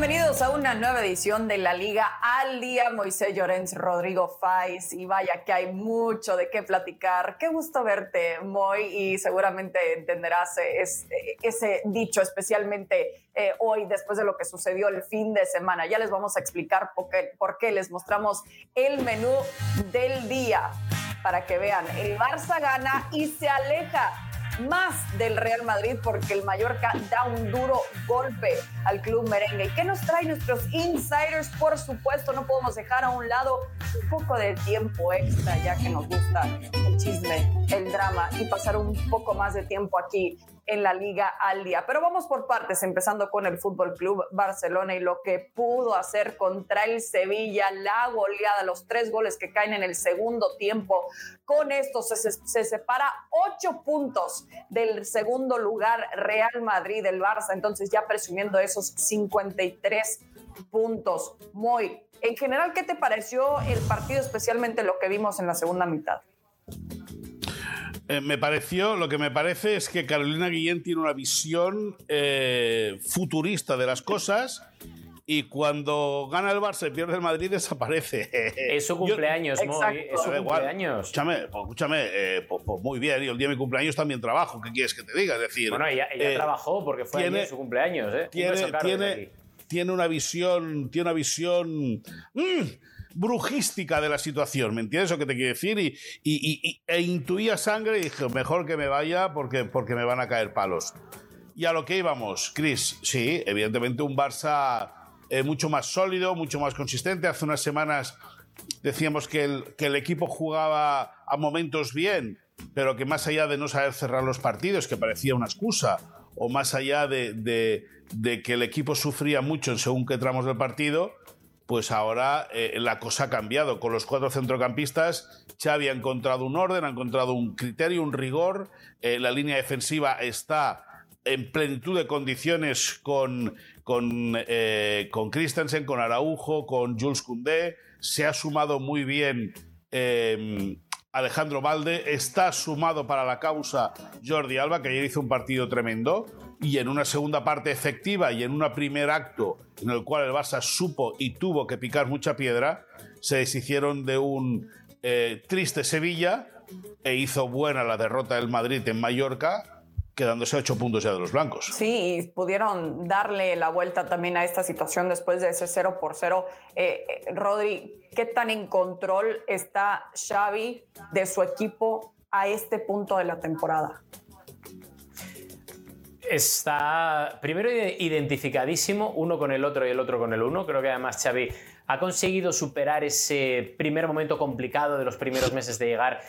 bienvenidos a una nueva edición de la Liga al Día. Moisés Llorens, Rodrigo Faiz, y vaya que hay mucho de qué platicar. Qué gusto verte, Moy, y seguramente entenderás ese dicho, especialmente eh, hoy, después de lo que sucedió el fin de semana. Ya les vamos a explicar por qué les mostramos el menú del día para que vean. El Barça gana y se aleja más del Real Madrid porque el Mallorca da un duro golpe al club merengue. ¿Y qué nos trae nuestros insiders? Por supuesto, no podemos dejar a un lado un poco de tiempo extra ya que nos gusta el chisme, el drama y pasar un poco más de tiempo aquí en la liga al día. Pero vamos por partes, empezando con el Fútbol Club Barcelona y lo que pudo hacer contra el Sevilla, la goleada, los tres goles que caen en el segundo tiempo. Con esto se, se separa ocho puntos del segundo lugar Real Madrid, del Barça, entonces ya presumiendo esos 53 puntos. Muy, en general, ¿qué te pareció el partido, especialmente lo que vimos en la segunda mitad? Eh, me pareció, lo que me parece es que Carolina Guillén tiene una visión eh, futurista de las cosas y cuando gana el Barça y pierde el Madrid desaparece. Es su cumpleaños, Moy, es su cumpleaños. Escúchame, pues, escúchame eh, pues, pues muy bien, y el día de mi cumpleaños también trabajo, ¿qué quieres que te diga? Es decir, bueno, ella, trabajó porque fue tiene, su cumpleaños, ¿eh? Tiene, tiene, tiene, una visión, tiene una visión... Mm, brujística de la situación, ¿me entiendes lo que te quiero decir? Y, e intuía sangre y dije, mejor que me vaya porque, porque me van a caer palos. Y a lo que íbamos, Chris, sí, evidentemente un Barça eh, mucho más sólido, mucho más consistente. Hace unas semanas decíamos que el, que el equipo jugaba a momentos bien, pero que más allá de no saber cerrar los partidos, que parecía una excusa, o más allá de, de, de que el equipo sufría mucho en según qué tramos del partido, pues ahora eh, la cosa ha cambiado. Con los cuatro centrocampistas, Xavi ha encontrado un orden, ha encontrado un criterio, un rigor. Eh, la línea defensiva está en plenitud de condiciones con, con, eh, con Christensen, con Araujo, con Jules Koundé. Se ha sumado muy bien Alejandro Valde. Está sumado para la causa Jordi Alba, que ayer hizo un partido tremendo y en una segunda parte efectiva y en un primer acto en el cual el Barça supo y tuvo que picar mucha piedra, se deshicieron de un eh, triste Sevilla e hizo buena la derrota del Madrid en Mallorca, quedándose ocho puntos ya de los blancos. Sí, pudieron darle la vuelta también a esta situación después de ese 0 por 0. Eh, eh, Rodri, ¿qué tan en control está Xavi de su equipo a este punto de la temporada? Está primero identificadísimo uno con el otro y el otro con el uno. Creo que además Xavi ha conseguido superar ese primer momento complicado de los primeros meses de llegar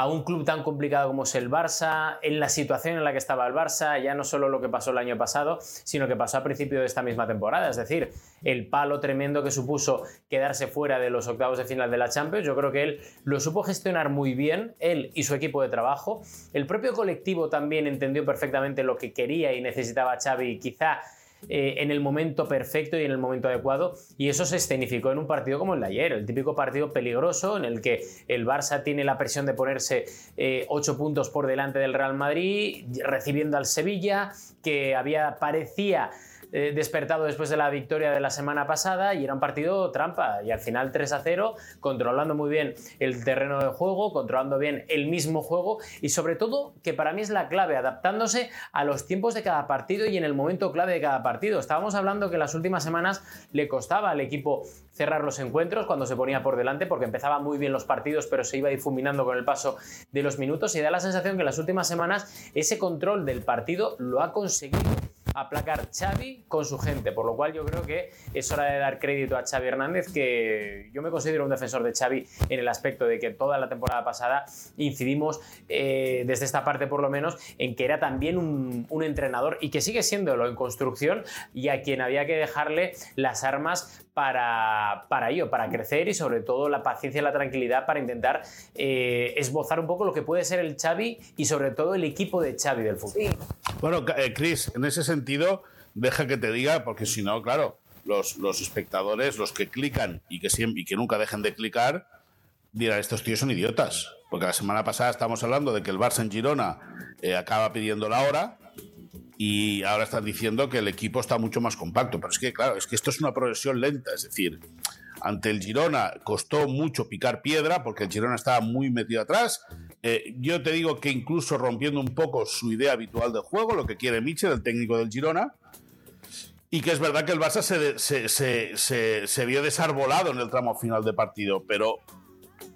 a un club tan complicado como es el Barça, en la situación en la que estaba el Barça, ya no solo lo que pasó el año pasado, sino que pasó a principio de esta misma temporada, es decir, el palo tremendo que supuso quedarse fuera de los octavos de final de la Champions, yo creo que él lo supo gestionar muy bien, él y su equipo de trabajo, el propio colectivo también entendió perfectamente lo que quería y necesitaba Xavi, quizá eh, en el momento perfecto y en el momento adecuado. Y eso se escenificó en un partido como el de ayer, el típico partido peligroso en el que el Barça tiene la presión de ponerse eh, ocho puntos por delante del Real Madrid, recibiendo al Sevilla, que había parecía eh, despertado después de la victoria de la semana pasada y era un partido trampa. Y al final 3 a 0, controlando muy bien el terreno de juego, controlando bien el mismo juego y sobre todo, que para mí es la clave, adaptándose a los tiempos de cada partido y en el momento clave de cada partido. Estábamos hablando que las últimas semanas le costaba al equipo cerrar los encuentros cuando se ponía por delante porque empezaba muy bien los partidos pero se iba difuminando con el paso de los minutos y da la sensación que en las últimas semanas ese control del partido lo ha conseguido aplacar Xavi con su gente, por lo cual yo creo que es hora de dar crédito a Xavi Hernández, que yo me considero un defensor de Xavi en el aspecto de que toda la temporada pasada incidimos, eh, desde esta parte por lo menos, en que era también un, entrenador y que sigue siéndolo en construcción y a quien había que dejarle las armas para, para ello, para crecer y sobre todo la paciencia y la tranquilidad para intentar eh, esbozar un poco lo que puede ser el Xavi y sobre todo el equipo de Xavi del fútbol. Bueno, eh, Chris, en ese sentido, deja que te diga, porque si no, claro, los, los espectadores, los que clican y que, siempre, y que nunca dejen de clicar, dirán, estos tíos son idiotas. Porque la semana pasada estábamos hablando de que el Barça en Girona eh, acaba pidiendo la hora y ahora están diciendo que el equipo está mucho más compacto. Pero es que, claro, es que esto es una progresión lenta. Es decir, ante el Girona costó mucho picar piedra porque el Girona estaba muy metido atrás. Eh, yo te digo que incluso rompiendo un poco su idea habitual de juego, lo que quiere Michel, el técnico del Girona. Y que es verdad que el Barça se, se, se vio desarbolado en el tramo final de partido, pero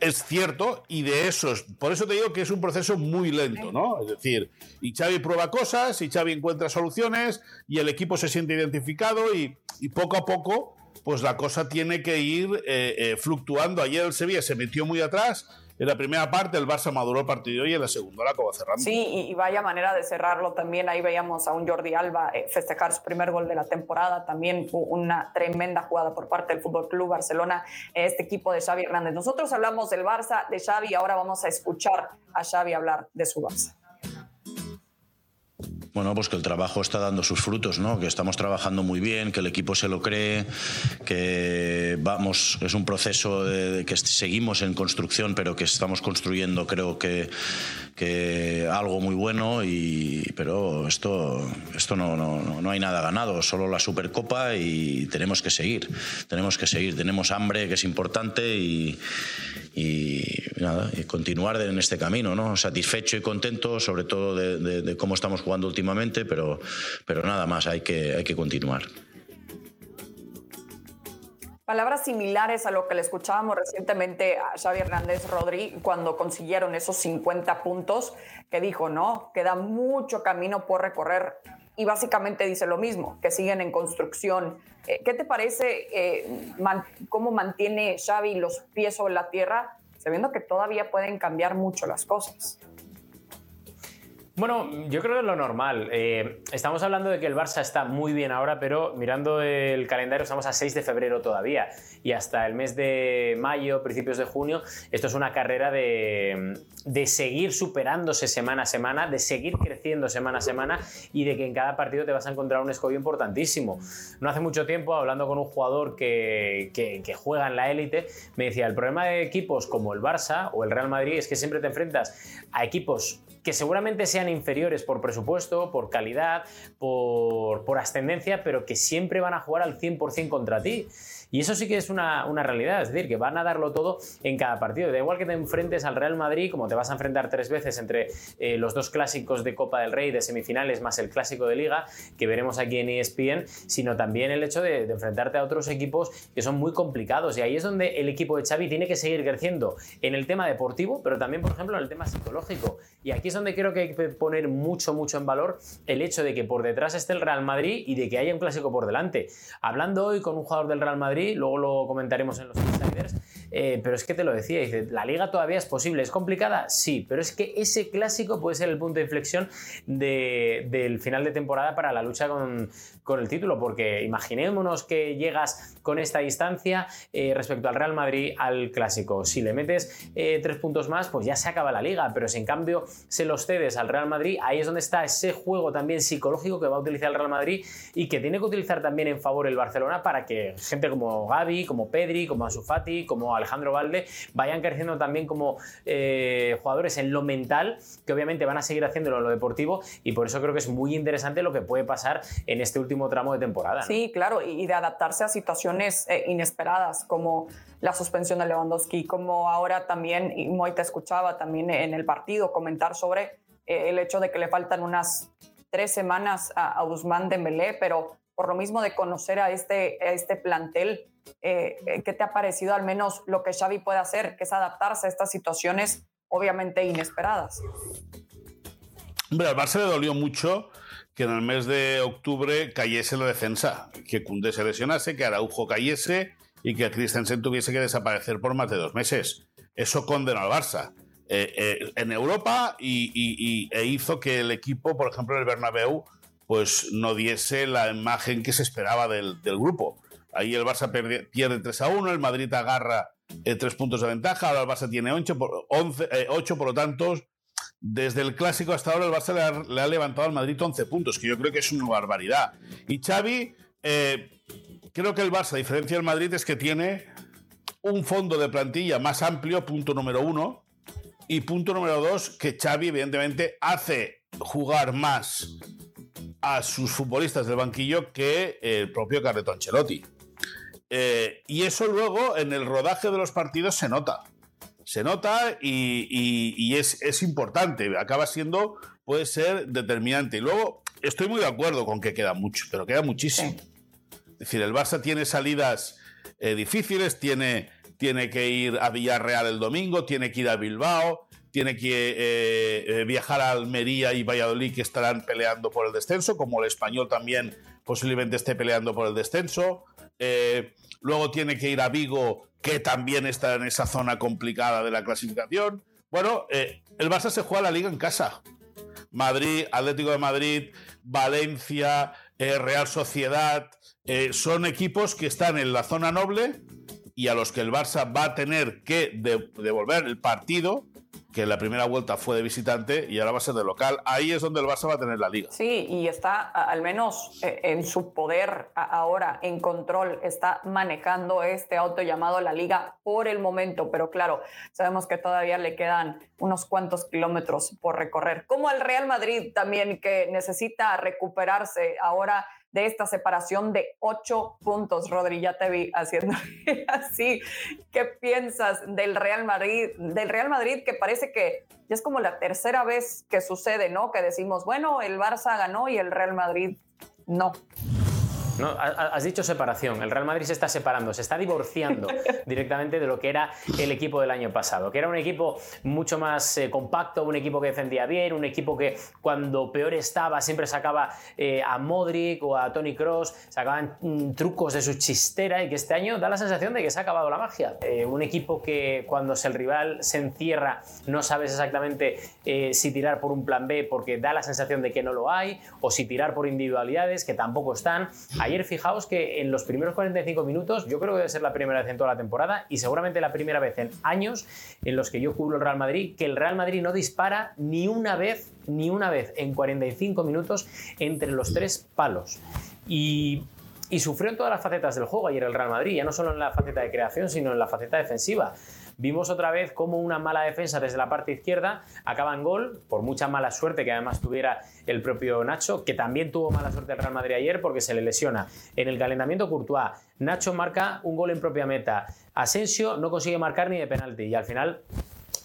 es cierto y de eso es, por eso te digo que es un proceso muy lento, ¿no? Es decir, y Xavi prueba cosas, y Xavi encuentra soluciones, y el equipo se siente identificado y, poco a poco, pues la cosa tiene que ir eh, eh, fluctuando. Ayer el Sevilla se metió muy atrás, en la primera parte el Barça maduró el partido y en la segunda la acabó cerrando. Sí, y, vaya manera de cerrarlo también. Ahí veíamos a un Jordi Alba eh, festejar su primer gol de la temporada. También una tremenda jugada por parte del Fútbol Club Barcelona, este equipo de Xavi Hernández. Nosotros hablamos del Barça, de Xavi, ahora vamos a escuchar a Xavi hablar de su Barça. Bueno, pues que el trabajo está dando sus frutos, ¿no? Que estamos trabajando muy bien, que el equipo se lo cree, que vamos, es un proceso de, que seguimos en construcción, pero que estamos construyendo, creo que, que algo muy bueno. Y, pero esto, esto no, no, no hay nada ganado, solo la Supercopa y tenemos que seguir, tenemos que seguir, tenemos hambre que es importante y, y nada, y continuar en este camino, ¿no? Satisfecho y contento, sobre todo de, de cómo estamos jugando últimamente pero, pero nada más, hay que, hay que continuar. Palabras similares a lo que le escuchábamos recientemente a Xavi Hernández Rodri cuando consiguieron esos 50 puntos, que dijo, no, queda mucho camino por recorrer y básicamente dice lo mismo, que siguen en construcción. Eh, ¿Qué te parece eh, cómo mantiene Xavi los pies sobre la tierra, sabiendo que todavía pueden cambiar mucho las cosas? Bueno, yo creo que es lo normal. Eh, estamos hablando de que el Barça está muy bien ahora, pero mirando el calendario estamos a 6 de febrero todavía y hasta el mes de mayo, principios de junio, esto es una carrera de, de seguir superándose semana a semana, de seguir creciendo semana a semana y de que en cada partido te vas a encontrar un escollo importantísimo. No hace mucho tiempo, hablando con un jugador que, que, que juega en la élite, me decía, el problema de equipos como el Barça o el Real Madrid es que siempre te enfrentas a equipos que seguramente sean inferiores por presupuesto, por calidad, por, por ascendencia, pero que siempre van a jugar al 100% contra ti. Y eso sí que es una, realidad, es decir, que van a darlo todo en cada partido. Da igual que te enfrentes al Real Madrid, como te vas a enfrentar tres veces entre eh, los dos clásicos de Copa del Rey de semifinales más el clásico de Liga, que veremos aquí en ESPN, sino también el hecho de, enfrentarte a otros equipos que son muy complicados. Y ahí es donde el equipo de Xavi tiene que seguir creciendo en el tema deportivo, pero también, por ejemplo, en el tema psicológico. Y aquí es donde creo que hay que poner mucho, mucho en valor el hecho de que por detrás esté el Real Madrid y de que haya un clásico por delante. Hablando hoy con un jugador del Real Madrid, luego lo comentaremos en los insiders, eh, pero es que te lo decía, dice, la liga todavía es posible, ¿es complicada? Sí, pero es que ese clásico puede ser el punto de inflexión del final de temporada para la lucha con, con el título, porque imaginémonos que llegas con esta distancia eh, respecto al Real Madrid al clásico. Si le metes eh, tres puntos más, pues ya se acaba la liga, pero si en cambio se los cedes al Real Madrid, ahí es donde está ese juego también psicológico que va a utilizar el Real Madrid y que tiene que utilizar también en favor el Barcelona para que gente como Gaby, como Pedri, como Ansu Fati, como Alejandro Valde vayan creciendo también como eh, jugadores en lo mental, que obviamente van a seguir haciéndolo en lo deportivo y por eso creo que es muy interesante lo que puede pasar en este último tramo de temporada. Sí, claro, y de adaptarse a situaciones eh, inesperadas como la suspensión de Lewandowski, como ahora también, y Moy te escuchaba también en el partido comentar sobre eh, el hecho de que le faltan unas tres semanas a, a Guzmán Dembélé, pero por lo mismo de conocer a este, a este plantel, eh, ¿qué te ha parecido al menos lo que Xavi puede hacer, que es adaptarse a estas situaciones obviamente inesperadas? Hombre, al Barça le dolió mucho que en el mes de octubre cayese la defensa, que Cundé se lesionase, que Araujo cayese y que Christensen tuviese que desaparecer por más de dos meses. Eso condenó al Barça eh, eh, en Europa y, e hizo que el equipo, por ejemplo, el Bernabéu, pues no diese la imagen que se esperaba del, grupo. Ahí el Barça pierde, 3 a 1, el Madrid agarra eh, tres puntos de ventaja, ahora el Barça tiene 8, por, 8 por lo tanto desde el clásico hasta ahora el Barça le ha, levantado al Madrid 11 puntos, que yo creo que es una barbaridad. Y Xavi, eh, creo que el Barça, a diferencia del Madrid, es que tiene un fondo de plantilla más amplio, punto número uno. Y punto número dos, que Xavi, evidentemente, hace jugar más a sus futbolistas del banquillo que el propio Carleto Ancelotti. Eh, y eso luego en el rodaje de los partidos se nota. Se nota y, es, importante. Acaba siendo, puede ser determinante. Y luego estoy muy de acuerdo con que queda mucho, pero queda muchísimo. Es decir, el Barça tiene salidas eh, difíciles, tiene, tiene que ir a Villarreal el domingo, tiene que ir a Bilbao, tiene que eh, eh, viajar a Almería y Valladolid que estarán peleando por el descenso, como el español también posiblemente esté peleando por el descenso. Eh, luego tiene que ir a Vigo, que también está en esa zona complicada de la clasificación. Bueno, el Barça se juega la liga en casa. Madrid, Atlético de Madrid, Valencia, Real Sociedad, son equipos que están en la zona noble y a los que el Barça va a tener que devolver el partido que la primera vuelta fue de visitante y ahora va a ser de local. Ahí es donde el Barça va a tener la liga. Sí, y está al menos eh, en su poder ahora, en control, está manejando este auto llamado la liga por el momento, pero claro, sabemos que todavía le quedan unos cuantos kilómetros por recorrer. Como el Real Madrid también, que necesita recuperarse ahora de esta separación de ocho puntos. Rodri, ya te vi haciendo así. ¿Qué piensas del Real Madrid? Del Real Madrid que parece que ya es como la tercera vez que sucede, ¿no? Que decimos, bueno, el Barça ganó y el Real Madrid no. No, has dicho separación. El Real Madrid se está separando, se está divorciando directamente de lo que era el equipo del año pasado, que era un equipo mucho más eh, compacto, un equipo que defendía bien, un equipo que cuando peor estaba siempre sacaba eh, a Modric o a Tony Cross, sacaban mm, trucos de su chistera y que este año da la sensación de que se ha acabado la magia. Eh, un equipo que cuando el rival se encierra no sabes exactamente si tirar por un plan B porque da la sensación de que no lo hay o si tirar por individualidades que tampoco están. Ayer fijaos que en los primeros 45 minutos, yo creo que debe ser la primera vez en toda la temporada y seguramente la primera vez en años en los que yo cubro el Real Madrid, que el Real Madrid no dispara ni una vez, ni una vez en 45 minutos entre los tres palos. Y y sufrió en todas las facetas del juego ayer el Real Madrid, ya no solo en la faceta de creación, sino en la faceta defensiva. Vimos otra vez cómo una mala defensa desde la parte izquierda acaba en gol, por mucha mala suerte que además tuviera el propio Nacho, que también tuvo mala suerte el Real Madrid ayer porque se le lesiona. En el calentamiento Courtois, Nacho marca un gol en propia meta. Asensio no consigue marcar ni de penalti y al final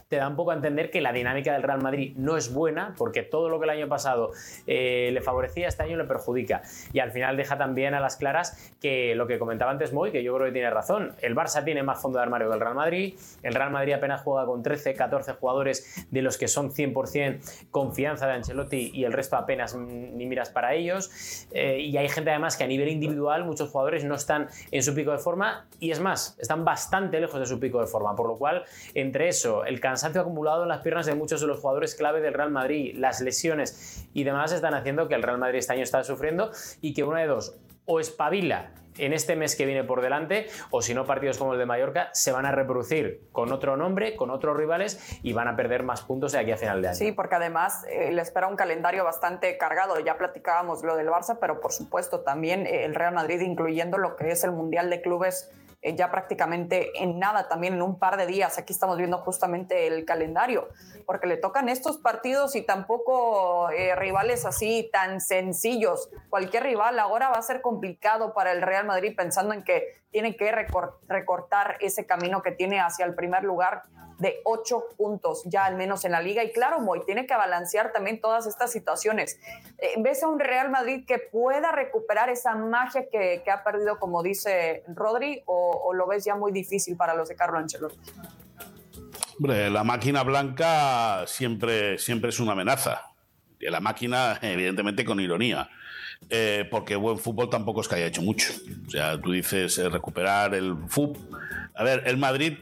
te da un poco a entender que la dinámica del Real Madrid no es buena, porque todo lo que el año pasado eh, le favorecía, este año le perjudica. Y al final deja también a las claras que lo que comentaba antes Moy, que yo creo que tiene razón, el Barça tiene más fondo de armario que el Real Madrid, el Real Madrid apenas juega con 13, 14 jugadores de los que son 100% confianza de Ancelotti y el resto apenas ni miras para ellos. Eh, y hay gente además que a nivel individual muchos jugadores no están en su pico de forma y es más, están bastante lejos de su pico de forma, por lo cual entre eso, el cansancio cansancio acumulado en las piernas de muchos de los jugadores clave del Real Madrid, las lesiones y demás están haciendo que el Real Madrid este año está sufriendo y que una de dos, o espabila en este mes que viene por delante, o si no, partidos como el de Mallorca se van a reproducir con otro nombre, con otros rivales y van a perder más puntos de aquí a final de año. Sí, porque además eh, le espera un calendario bastante cargado. Ya platicábamos lo del Barça, pero por supuesto también eh, el Real Madrid, incluyendo lo que es el Mundial de Clubes eh, ya prácticamente en nada, también en un par de días. Aquí estamos viendo justamente el calendario, porque le tocan estos partidos y tampoco eh, rivales así tan sencillos. Cualquier rival ahora va a ser complicado para el Real Madrid pensando en que tiene que recortar ese camino que tiene hacia el primer lugar de ocho puntos ya al menos en la liga. Y claro, Moy, tiene que balancear también todas estas situaciones. Eh, ¿Ves a un Real Madrid que pueda recuperar esa magia que, ha perdido, como dice Rodri, o, lo ves ya muy difícil para los de Carlo Ancelotti? Hombre, la máquina blanca siempre, siempre es una amenaza. Y la máquina, evidentemente, con ironía. Eh, porque buen fútbol tampoco es que haya hecho mucho. O sea, tú dices eh, recuperar el fútbol. A ver, el Madrid,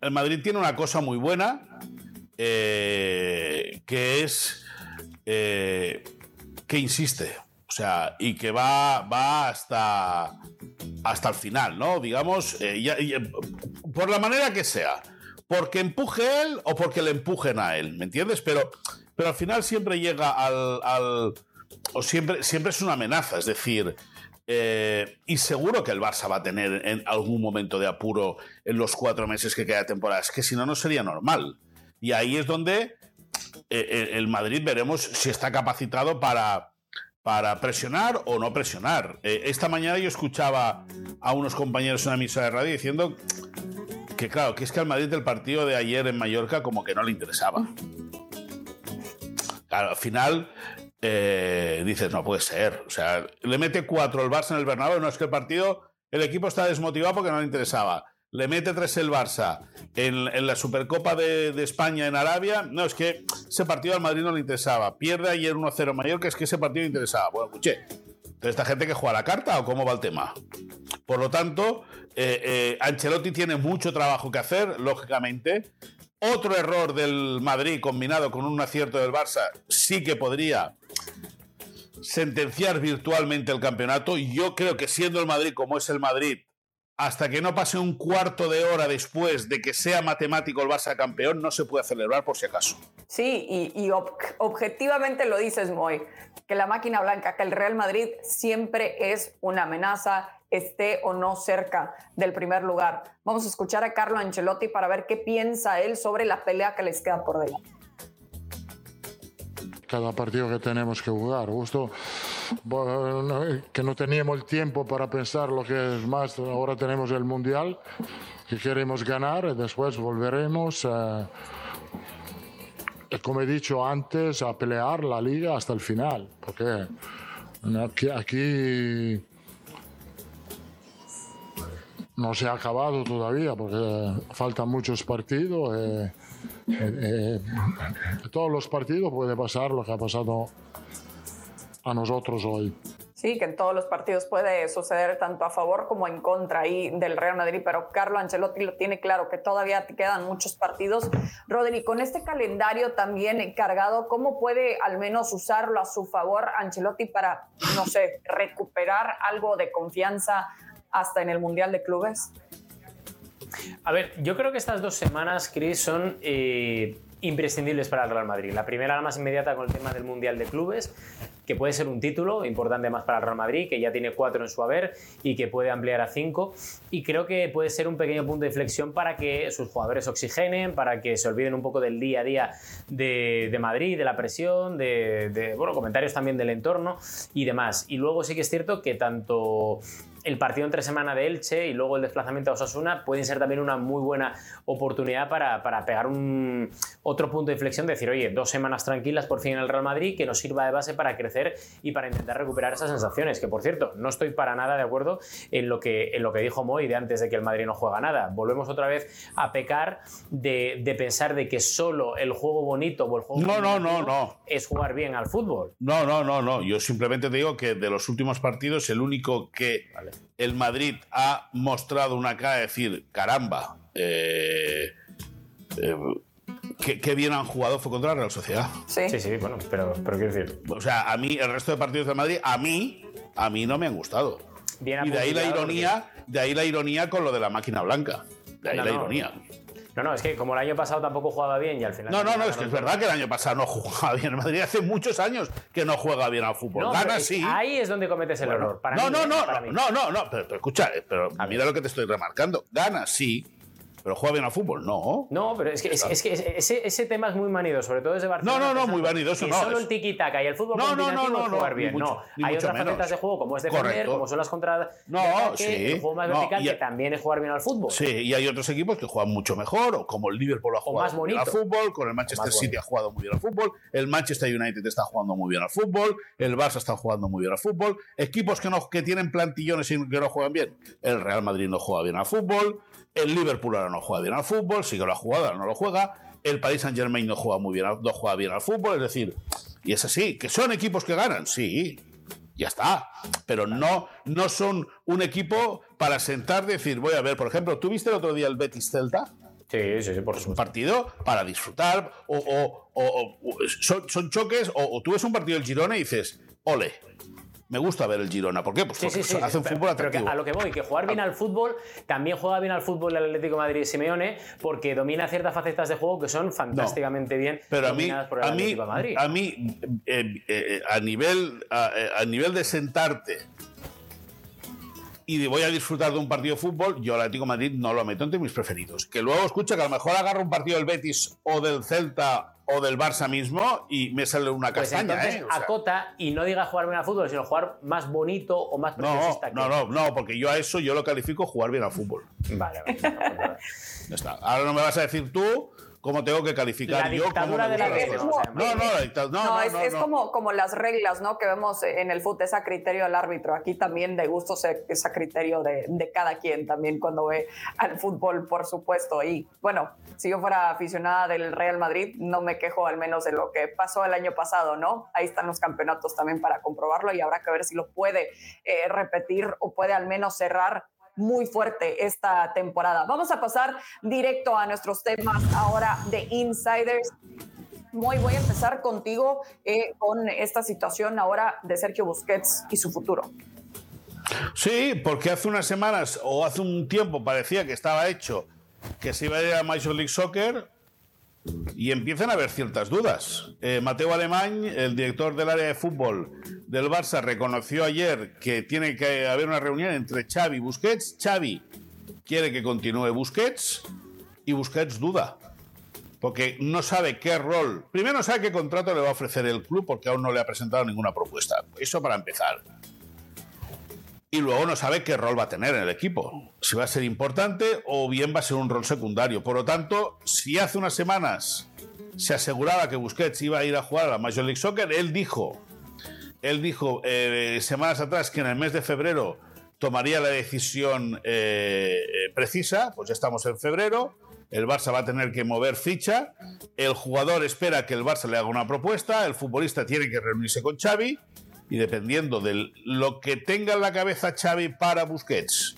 el Madrid tiene una cosa muy buena, eh, que es que insiste. O sea, y que va, va hasta, hasta el final, ¿no? Digamos, por la manera que sea. Porque empuje él o porque le empujen a él, ¿me entiendes? Pero, pero al final siempre llega al o siempre, siempre es una amenaza, es decir, eh, y seguro que el Barça va a tener en algún momento de apuro en los cuatro meses que queda de temporada, es que si no, no sería normal. Y ahí es donde eh, el Madrid veremos si está capacitado para, para presionar o no presionar. Eh, esta mañana yo escuchaba a unos compañeros en una misa de radio diciendo que claro, que es que al Madrid del partido de ayer en Mallorca como que no le interesaba. Claro, al final eh, dices, no puede ser. O sea, le mete cuatro el Barça en el Bernabéu, no es que el partido, el equipo está desmotivado porque no le interesaba. Le mete tres el Barça en, la Supercopa de, España en Arabia. No, es que ese partido al Madrid no le interesaba. Pierde ayer 1-0 Mallorca, es que ese partido le interesaba. Bueno, escuché. ¿Esta gente que juega la carta o cómo va el tema? Por lo tanto, eh, eh, Ancelotti tiene mucho trabajo que hacer, lógicamente. Otro error del Madrid combinado con un acierto del Barça sí que podría sentenciar virtualmente el campeonato. Y yo creo que siendo el Madrid como es el Madrid, hasta que no pase un cuarto de hora después de que sea matemático el Barça campeón, no se puede celebrar por si acaso. Sí, y, objetivamente lo dices, Moy, que la máquina blanca, que el Real Madrid siempre es una amenaza, esté o no cerca del primer lugar. Vamos a escuchar a Carlo Ancelotti para ver qué piensa él sobre la pelea que les queda por delante cada partido que tenemos que jugar. Justo que no teníamos el tiempo para pensar lo que es más. Ahora tenemos el Mundial que queremos ganar y después volveremos, eh, como he dicho antes, a pelear la liga hasta el final. Porque aquí, aquí no se ha acabado todavía porque faltan muchos partidos. Eh, eh, todos los partidos puede pasar lo que ha pasado a nosotros hoy. Sí, que en todos los partidos puede suceder tanto a favor como en contra ahí del Real Madrid, pero Carlo Ancelotti lo tiene claro que todavía quedan muchos partidos. Rodri, con este calendario también encargado, ¿cómo puede al menos usarlo a su favor Ancelotti para, no sé, recuperar algo de confianza hasta en el Mundial de Clubes? A ver, yo creo que estas dos semanas, Chris, son eh, imprescindibles para el Real Madrid. La primera, la más inmediata, con el tema del Mundial de Clubes, que puede ser un título importante más para el Real Madrid, que ya tiene cuatro en su haber y que puede ampliar a cinco. Y creo que puede ser un pequeño punto de inflexión para que sus jugadores oxigenen, para que se olviden un poco del día a día de, Madrid, de la presión, de, de, bueno, comentarios también del entorno y demás. Y luego sí que es cierto que tanto el partido entre semana de Elche y luego el desplazamiento a Osasuna pueden ser también una muy buena oportunidad para, pegar un otro punto de inflexión, decir, oye, dos semanas tranquilas por fin en el Real Madrid que nos sirva de base para crecer y para intentar recuperar esas sensaciones, que por cierto, no estoy para nada de acuerdo en lo que, en lo que dijo Moy de antes de que el Madrid no juega nada. Volvemos otra vez a pecar de, pensar de que solo el juego bonito o el juego no, no, no, no. es jugar bien al fútbol. No, no, no, no. Yo simplemente te digo que de los últimos partidos el único que el Madrid ha mostrado una cara de decir, caramba, eh, eh, qué, bien han jugado fue contra la Real Sociedad. Sí, sí, sí bueno, pero, pero quiero decir. O sea, a mí, el resto de partidos del Madrid, a mí, a mí no me han gustado. y de ahí la ironía, de ahí la ironía con lo de la máquina blanca. De ahí la ironía. No, no, es que como el año pasado tampoco jugaba bien y al final. No, no, no, es que es verdad que el año pasado no jugaba bien. Madrid hace muchos años que no juega bien al fútbol. Gana sí. Ahí es donde cometes el error. no, no, no, no, no, no, pero, escucha, eh, pero mira lo que te estoy remarcando. Gana sí, pero juega bien al fútbol, no. No, pero es que, es, que ese, ese, tema es muy manido, sobre todo desde Barcelona. No, no, no, muy vanidoso, no. Solo el tiki-taka y el fútbol no, no, no, no, jugar bien. no, hay otras facetas de juego, como es defender, como son las contra. No, sí. El juego más vertical, que también es jugar bien al fútbol. Sí, y hay otros equipos que juegan mucho mejor, o como el Liverpool ha jugado muy bien al fútbol, con el Manchester City ha jugado muy bien al fútbol, el Manchester United está jugando muy bien al fútbol, el Barça está jugando muy bien al fútbol, equipos que, no, que tienen plantillones y que no juegan bien, el Real Madrid no juega bien al fútbol, el Liverpool ahora no juega bien al fútbol, sí que lo ha jugado, ahora no lo juega. El Paris Saint Germain no juega muy bien, no juega bien al fútbol, es decir, y es así, que son equipos que ganan, sí, ya está. Pero no, no son un equipo para sentar y decir, voy a ver, por ejemplo, ¿tú viste el otro día el Betis Celta? Sí, sí, sí, por supuesto. Un partido para disfrutar, o, son, son, choques, o, tú ves un partido del Girona y dices, ole, me gusta ver el Girona. ¿Por qué? Pues porque hace un fútbol atractivo. a lo que voy, que jugar bien al fútbol, también juega bien al fútbol el Atlético de Madrid y Simeone, porque domina ciertas facetas de juego que son fantásticamente bien pero a mí, por a mí, A mí, eh, eh, a, nivel, eh, a, nivel de sentarte y voy a disfrutar de un partido de fútbol, yo el Atlético de Madrid no lo meto entre mis preferidos. Que luego escucha que a lo mejor agarro un partido del Betis o del Celta o del Barça mismo y me sale una Pues castaña. entonces ¿eh? O sea, acota y no diga jugar bien al fútbol, sino jugar más bonito o más no, preciosista. que- no, no, no, porque yo a eso yo lo califico jugar bien al fútbol. Vale, vale. no, pues nada. Ya está. Ahora no me vas a decir tú cómo tengo que calificar La yo dictadura de la No, no, no, No, no, es, no, es no. Como, como las reglas ¿no? que vemos en el fútbol, es a criterio del árbitro. Aquí también de gusto se- es a criterio de, de cada quien también cuando ve al fútbol, por supuesto. Y bueno, si yo fuera aficionada del Real Madrid, no me quejo al menos de lo que pasó el año pasado, ¿no? Ahí están los campeonatos también para comprobarlo y habrá que ver si lo puede eh, repetir o puede al menos cerrar muy fuerte esta temporada. Vamos a pasar directo a nuestros temas ahora de Insiders. Muy, voy a empezar contigo eh, con esta situación ahora de Sergio Busquets y su futuro. Sí, porque hace unas semanas o hace un tiempo parecía que estaba hecho que se iba a ir a Major League Soccer y empiezan a haber ciertas dudas. Eh, Mateo Alemán, el director del área de fútbol del Barça, reconoció ayer que tiene que haber una reunión entre Xavi y Busquets. Xavi quiere que continúe Busquets y Busquets duda. Porque no sabe qué rol. Primero sabe qué contrato le va a ofrecer el club porque aún no le ha presentado ninguna propuesta. Eso para empezar y luego no sabe qué rol va a tener en el equipo. Si va a ser importante o bien va a ser un rol secundario. Por lo tanto, si hace unas semanas se aseguraba que Busquets iba a ir a jugar a la Major League Soccer, él dijo, él dijo eh, semanas atrás que en el mes de febrero tomaría la decisión eh, eh, precisa, pues ya estamos en febrero, el Barça va a tener que mover ficha, el jugador espera que el Barça le haga una propuesta, el futbolista tiene que reunirse con Xavi y dependiendo de lo que tenga en la cabeza Xavi para Busquets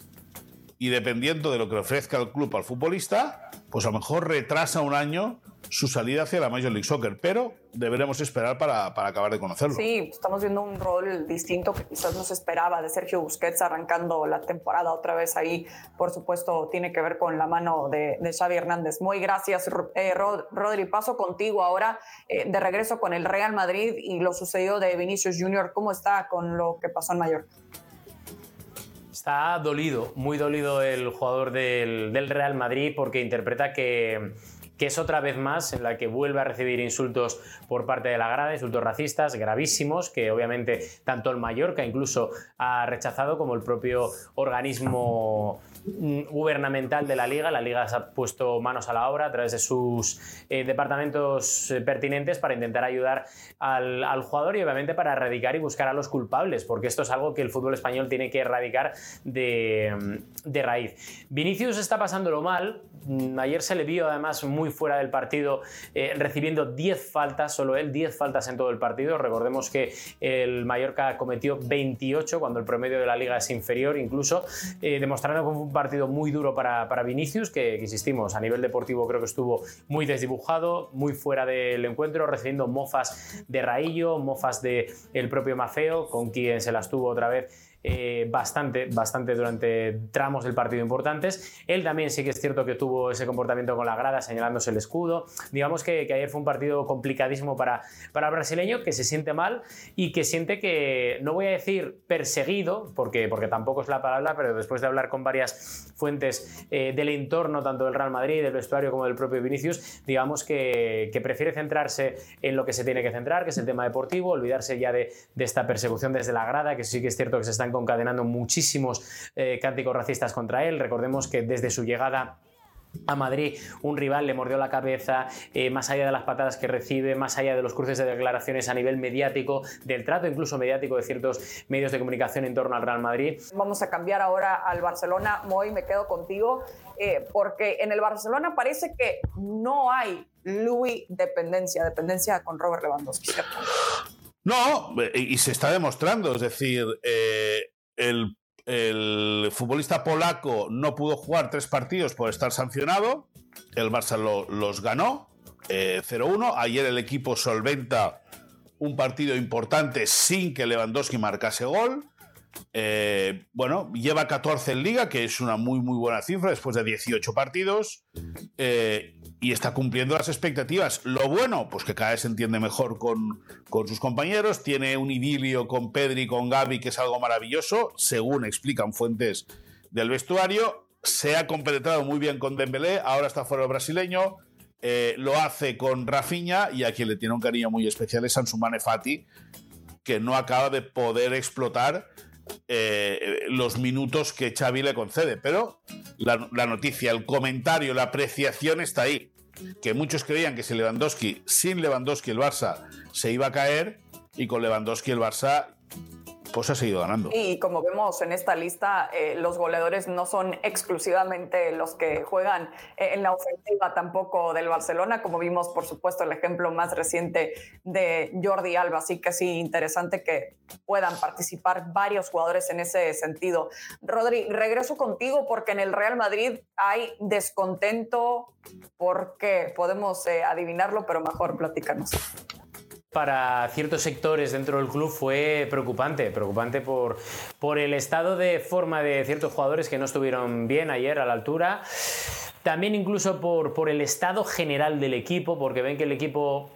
y dependiendo de lo que ofrezca el club al futbolista, pues a lo mejor retrasa un año su salida hacia la Major League Soccer, pero deberemos esperar para, para acabar de conocerlo. Sí, estamos viendo un rol distinto que quizás no se esperaba de Sergio Busquets arrancando la temporada otra vez ahí. Por supuesto, tiene que ver con la mano de, de Xavi Hernández. Muy gracias, eh, Rod, Rodri. Paso contigo ahora eh, de regreso con el Real Madrid y lo sucedido de Vinicius Junior. ¿Cómo está con lo que pasó en Mallorca? Está dolido, muy dolido el jugador del, del Real Madrid porque interpreta que, que es otra vez más en la que vuelve a recibir insultos por parte de la grada, insultos racistas gravísimos, que obviamente tanto el Mallorca incluso ha rechazado como el propio organismo gubernamental de la liga. La liga se ha puesto manos a la obra a través de sus eh, departamentos eh, pertinentes para intentar ayudar al, jugador y obviamente para erradicar y buscar a los culpables, porque esto es algo que el fútbol español tiene que erradicar de, de raíz. Vinicius está pasándolo mal. Ayer se le vio además muy fuera del partido, eh, recibiendo 10 faltas, solo él, 10 faltas en todo el partido. Recordemos que el Mallorca cometió 28 cuando el promedio de la liga es inferior, incluso, demostrando un partido muy duro para, para Vinicius, que, que, insistimos, a nivel deportivo creo que estuvo muy desdibujado, muy fuera del encuentro, recibiendo mofas de Raillo, mofas del el propio Mafeo, con quien se las tuvo otra vez eh, bastante, bastante durante tramos del partido importantes. Él también sí que es cierto que tuvo ese comportamiento con la grada, señalándose el escudo. Digamos que, ayer fue un partido complicadísimo para, para el brasileño, que se siente mal y que siente que, no voy a decir perseguido, porque, porque tampoco es la palabra, pero después de hablar con varias fuentes eh, del entorno, tanto del Real Madrid, del vestuario como del propio Vinicius, digamos que, que, prefiere centrarse en lo que se tiene que centrar, que es el tema deportivo, olvidarse ya de, de esta persecución desde la grada, que sí que es cierto que se están concadenando muchísimos eh, cánticos racistas contra él. Recordemos que desde su llegada a Madrid un rival le mordió la cabeza, eh, más allá de las patadas que recibe, más allá de los cruces de declaraciones a nivel mediático, del trato incluso mediático de ciertos medios de comunicación en torno al Real Madrid. Vamos a cambiar ahora al Barcelona. Moy, me quedo contigo, eh, porque en el Barcelona parece que no hay Louis dependencia, dependencia con Robert Lewandowski. ¿cierto? No, y se está demostrando, es decir, eh, el, futbolista polaco no pudo jugar tres partidos por estar sancionado, el Barça lo, los ganó eh, 0-1, ayer el equipo solventa un partido importante sin que Lewandowski marcase gol, eh, bueno, lleva 14 en liga, que es una muy muy buena cifra después de 18 partidos eh, y está cumpliendo las expectativas. Lo bueno, pues que cada vez se entiende mejor con, con sus compañeros, tiene un idilio con Pedri con Gaby que es algo maravilloso, según explican fuentes del vestuario. Se ha compenetrado muy bien con Dembélé, ahora está fuera el brasileño. eh, lo hace con Rafinha y a quien le tiene un cariño muy especial es Ansumane Fati, que no acaba de poder explotar eh, los minutos que Xavi le concede. Pero la, la, noticia, el comentario, la apreciación está ahí. Que muchos creían que si Lewandowski, sin Lewandowski el Barça se iba a caer y con Lewandowski el Barça pues ha seguido ganando. Y como vemos en esta lista, eh, los goleadores no son exclusivamente los que juegan eh, en la ofensiva tampoco del Barcelona, como vimos, por supuesto, el ejemplo más reciente de Jordi Alba. Así que sí, interesante que puedan participar varios jugadores en ese sentido. Rodri, regreso contigo porque en el Real Madrid hay descontento. porque Podemos eh, adivinarlo, pero mejor platícanos para ciertos sectores dentro del club fue preocupante, preocupante por, por el estado de forma de ciertos jugadores que no estuvieron bien ayer a la altura. También incluso por, por el estado general del equipo, porque ven que el equipo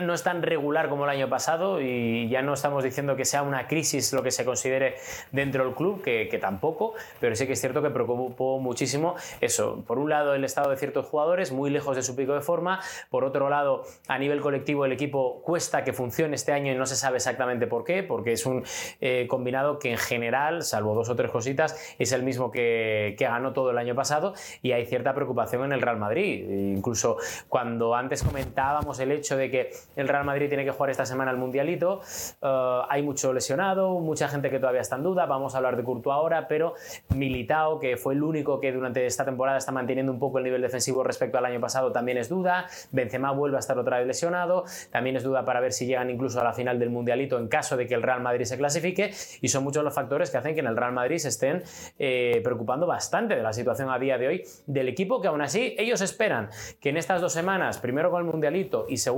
no es tan regular como el año pasado y ya no estamos diciendo que sea una crisis lo que se considere dentro del club, que, tampoco, pero sí que es cierto que preocupó muchísimo eso. Por un lado, el estado de ciertos jugadores muy lejos de su pico de forma, por otro lado, a nivel colectivo el equipo cuesta que funcione este año y no se sabe exactamente por qué, porque es un eh, combinado que en general, salvo dos o tres cositas, es el mismo que, que ganó todo el año pasado y hay cierta preocupación en el Real Madrid. Incluso cuando antes comentábamos el hecho hecho de que el Real Madrid tiene que jugar esta semana el Mundialito. Eh, hay mucho lesionado, mucha gente que todavía está en duda. Vamos a hablar de Courtois ahora, pero Militao, que fue el único que durante esta temporada está manteniendo un poco el nivel defensivo respecto al año pasado, también es duda. Benzema vuelve a estar otra vez lesionado. También es duda para ver si llegan incluso a la final del Mundialito en caso de que el Real Madrid se clasifique. Y son muchos los factores que hacen que en el Real Madrid se estén eh, preocupando bastante de la situación a día de hoy del equipo, que aún así ellos esperan que en estas dos semanas, primero con el Mundialito y segundo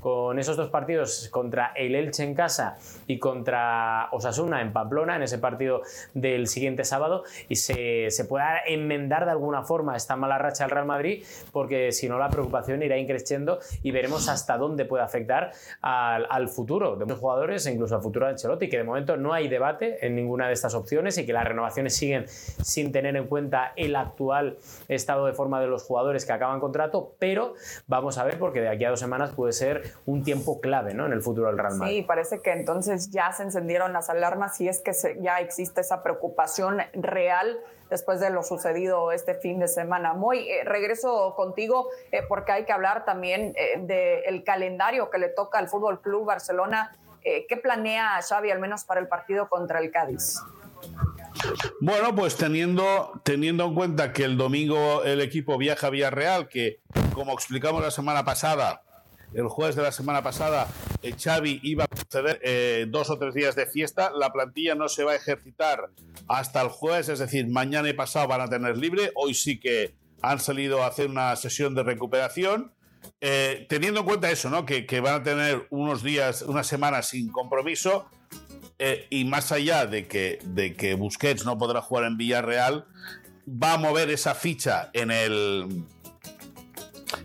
con esos dos partidos contra el Elche en casa y contra Osasuna en Pamplona, en ese partido del siguiente sábado, y se, se pueda enmendar de alguna forma esta mala racha al Real Madrid, porque si no la preocupación irá increciendo y veremos hasta dónde puede afectar al, al futuro de los jugadores e incluso al futuro de Ancelotti, que de momento no hay debate en ninguna de estas opciones y que las renovaciones siguen sin tener en cuenta el actual estado de forma de los jugadores que acaban contrato, pero vamos a ver porque de aquí a dos semanas puede ser un tiempo clave ¿no? en el futuro del Real Madrid. Sí, parece que entonces ya se encendieron las alarmas y es que ya existe esa preocupación real después de lo sucedido este fin de semana. Muy eh, regreso contigo eh, porque hay que hablar también eh, del calendario que le toca al Fútbol Club Barcelona. ¿Qué planea Xavi al menos para el partido contra el Cádiz? Bueno, pues teniendo, teniendo en cuenta que el domingo el equipo viaja a Villarreal, que como explicamos la semana pasada, el jueves de la semana pasada eh, Xavi iba a conceder eh, dos o tres días de fiesta. La plantilla no se va a ejercitar hasta el jueves, es decir, mañana y pasado van a tener libre. Hoy sí que han salido a hacer una sesión de recuperación. Eh, teniendo en cuenta eso, ¿no? Que, van a tener unos días, unas semanas sin compromiso. y más allá de que, de que Busquets no podrá jugar en Villarreal, va a mover esa ficha en el,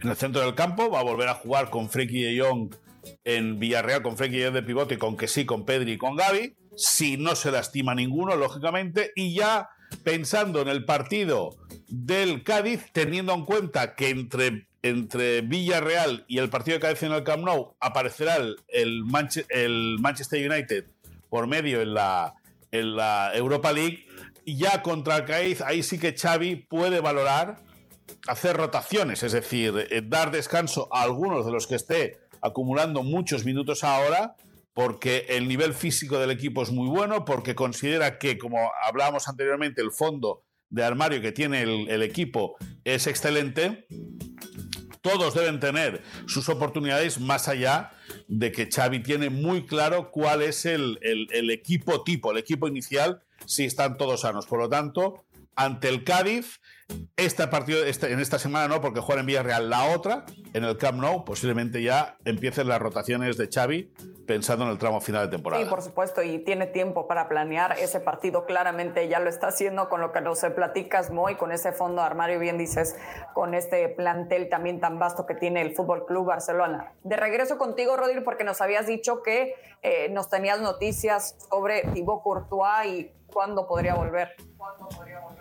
en el centro del campo. Va a volver a jugar con Frenkie de Jong en Villarreal, con Frenkie de Jong de pivote, con que sí, con Pedri y con Gaby. Si no se lastima ninguno, lógicamente. Y ya pensando en el partido del Cádiz, teniendo en cuenta que entre, entre Villarreal y el partido de Cádiz en el Camp Nou aparecerá el, Manchester United por medio en la, en la Europa League, ya contra el Cádiz, ahí sí que Xavi puede valorar hacer rotaciones, es decir, eh, dar descanso a algunos de los que esté acumulando muchos minutos ahora, porque el nivel físico del equipo es muy bueno, porque considera que, como hablábamos anteriormente, el fondo de armario que tiene el, equipo es excelente. Todos deben tener sus oportunidades más allá de que Xavi tiene muy claro cuál es el, el equipo tipo, el equipo inicial, si están todos sanos. Por lo tanto, ante el Cádiz, este partido este, en esta semana no, porque juega en Villarreal. La otra, en el Camp Nou, posiblemente ya empiecen las rotaciones de Xavi pensando en el tramo final de temporada. Sí, por supuesto, y tiene tiempo para planear ese partido. Claramente ya lo está haciendo con lo que nos platicas, Moy, con ese fondo armario, bien dices, con este plantel también tan vasto que tiene el Fútbol Club Barcelona. De regreso contigo, Rodri, porque nos habías dicho que eh, nos tenías noticias sobre Thibaut Courtois y cuándo podría volver. ¿Cuándo podría volver?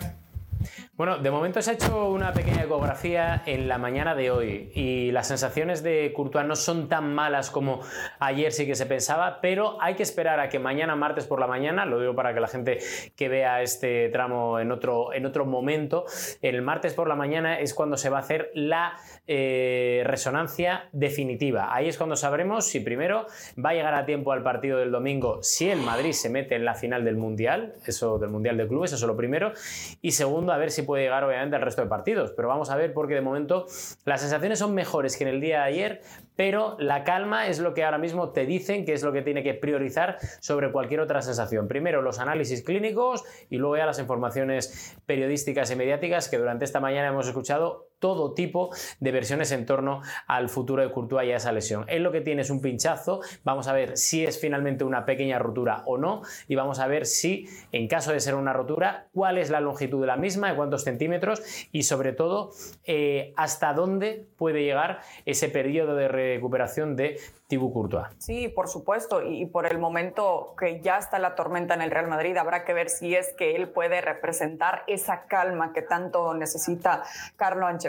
Bueno, de momento se ha hecho una pequeña ecografía en la mañana de hoy y las sensaciones de Courtois no son tan malas como ayer sí que se pensaba, pero hay que esperar a que mañana martes por la mañana, lo digo para que la gente que vea este tramo en otro, en otro momento, el martes por la mañana es cuando se va a hacer la eh, resonancia definitiva. Ahí es cuando sabremos si primero va a llegar a tiempo al partido del domingo, si el Madrid se mete en la final del Mundial, eso del Mundial de Clubes, eso es lo primero, y segundo a ver si puede llegar obviamente al resto de partidos. Pero vamos a ver porque de momento las sensaciones son mejores que en el día de ayer, pero la calma es lo que ahora mismo te dicen que es lo que tiene que priorizar sobre cualquier otra sensación. Primero los análisis clínicos y luego ya las informaciones periodísticas y mediáticas que durante esta mañana hemos escuchado todo tipo de versiones en torno al futuro de Courtois y a esa lesión. Es lo que tiene es un pinchazo, vamos a ver si es finalmente una pequeña rotura o no y vamos a ver si en caso de ser una rotura, cuál es la longitud de la misma, de cuántos centímetros y sobre todo eh, hasta dónde puede llegar ese periodo de recuperación de Thibaut Courtois. Sí, por supuesto, y por el momento que ya está la tormenta en el Real Madrid, habrá que ver si es que él puede representar esa calma que tanto necesita Carlo Ancelotti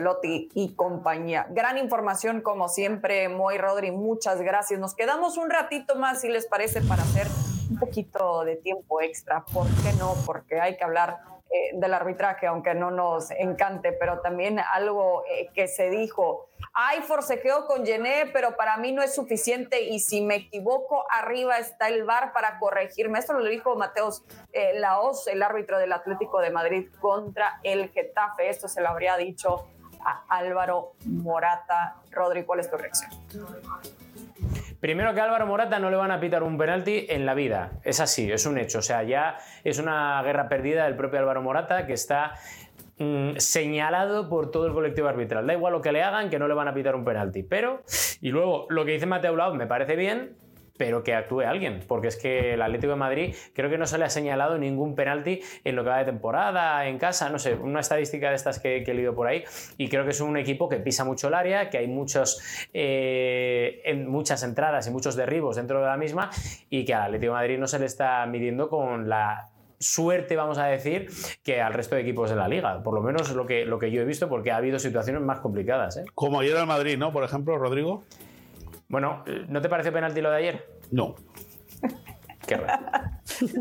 y compañía. Gran información como siempre, Moy Rodri, muchas gracias. Nos quedamos un ratito más, si les parece, para hacer un poquito de tiempo extra. ¿Por qué no? Porque hay que hablar eh, del arbitraje, aunque no nos encante, pero también algo eh, que se dijo. Hay forcejeo con Gené, pero para mí no es suficiente y si me equivoco, arriba está el VAR para corregirme. Esto lo dijo Mateos eh, Laos, el árbitro del Atlético de Madrid contra el Getafe. Esto se lo habría dicho a Álvaro Morata. Rodri, ¿cuál es tu reacción? Primero que Álvaro Morata no le van a pitar un penalti en la vida. Es así, es un hecho. O sea, ya es una guerra perdida del propio Álvaro Morata que está mm, señalado por todo el colectivo arbitral. Da igual lo que le hagan, que no le van a pitar un penalti. Pero, y luego lo que dice Mateo Blau me parece bien, pero que actúe alguien, porque es que el Atlético de Madrid creo que no se le ha señalado ningún penalti en lo que va de temporada, en casa, no sé, una estadística de estas que, he leído por ahí, y creo que es un equipo que pisa mucho el área, que hay muchos, eh, en muchas entradas y muchos derribos dentro de la misma, y que al Atlético de Madrid no se le está midiendo con la suerte, vamos a decir, que al resto de equipos de la liga. Por lo menos lo que, lo que yo he visto, porque ha habido situaciones más complicadas. ¿eh? Como ayer al Madrid, ¿no? Por ejemplo, Rodrigo. Bueno, ¿no te pareció penalti lo de ayer? No. Qué raro.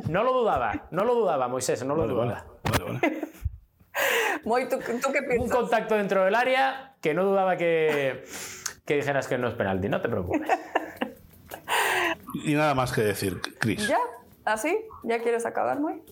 No lo dudaba, no lo dudaba, Moisés, no lo dudaba. Vale, vale. ¿tú, qué piensas? Un contacto dentro del área que no dudaba que, que dijeras que no es penalti, no te preocupes. Y nada más que decir, Cris. ¿Ya? ¿Así? ¿Ya quieres acabar, Muy?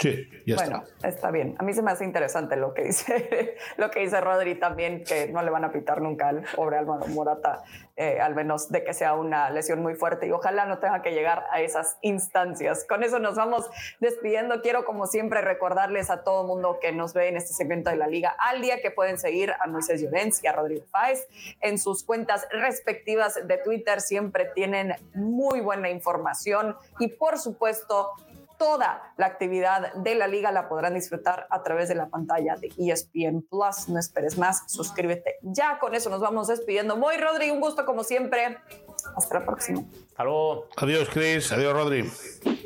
Sí, ya bueno, está. bien. A mí se me hace interesante lo que dice, lo que dice Rodri también, que no le van a pitar nunca al pobre Álvaro Morata, eh, al menos de que sea una lesión muy fuerte y ojalá no tenga que llegar a esas instancias. Con eso nos vamos despidiendo. Quiero, como siempre, recordarles a todo mundo que nos ve en este segmento de la Liga al día que pueden seguir a Moisés Llorens y a Rodrigo Fáez en sus cuentas respectivas de Twitter. Siempre tienen muy buena información y, por supuesto, toda la actividad de la liga la podrán disfrutar a través de la pantalla de ESPN Plus. No esperes más, suscríbete. Ya con eso nos vamos despidiendo. Muy Rodri, un gusto como siempre. Hasta la próxima. Hasta luego. Adiós, Chris. Adiós, Rodri.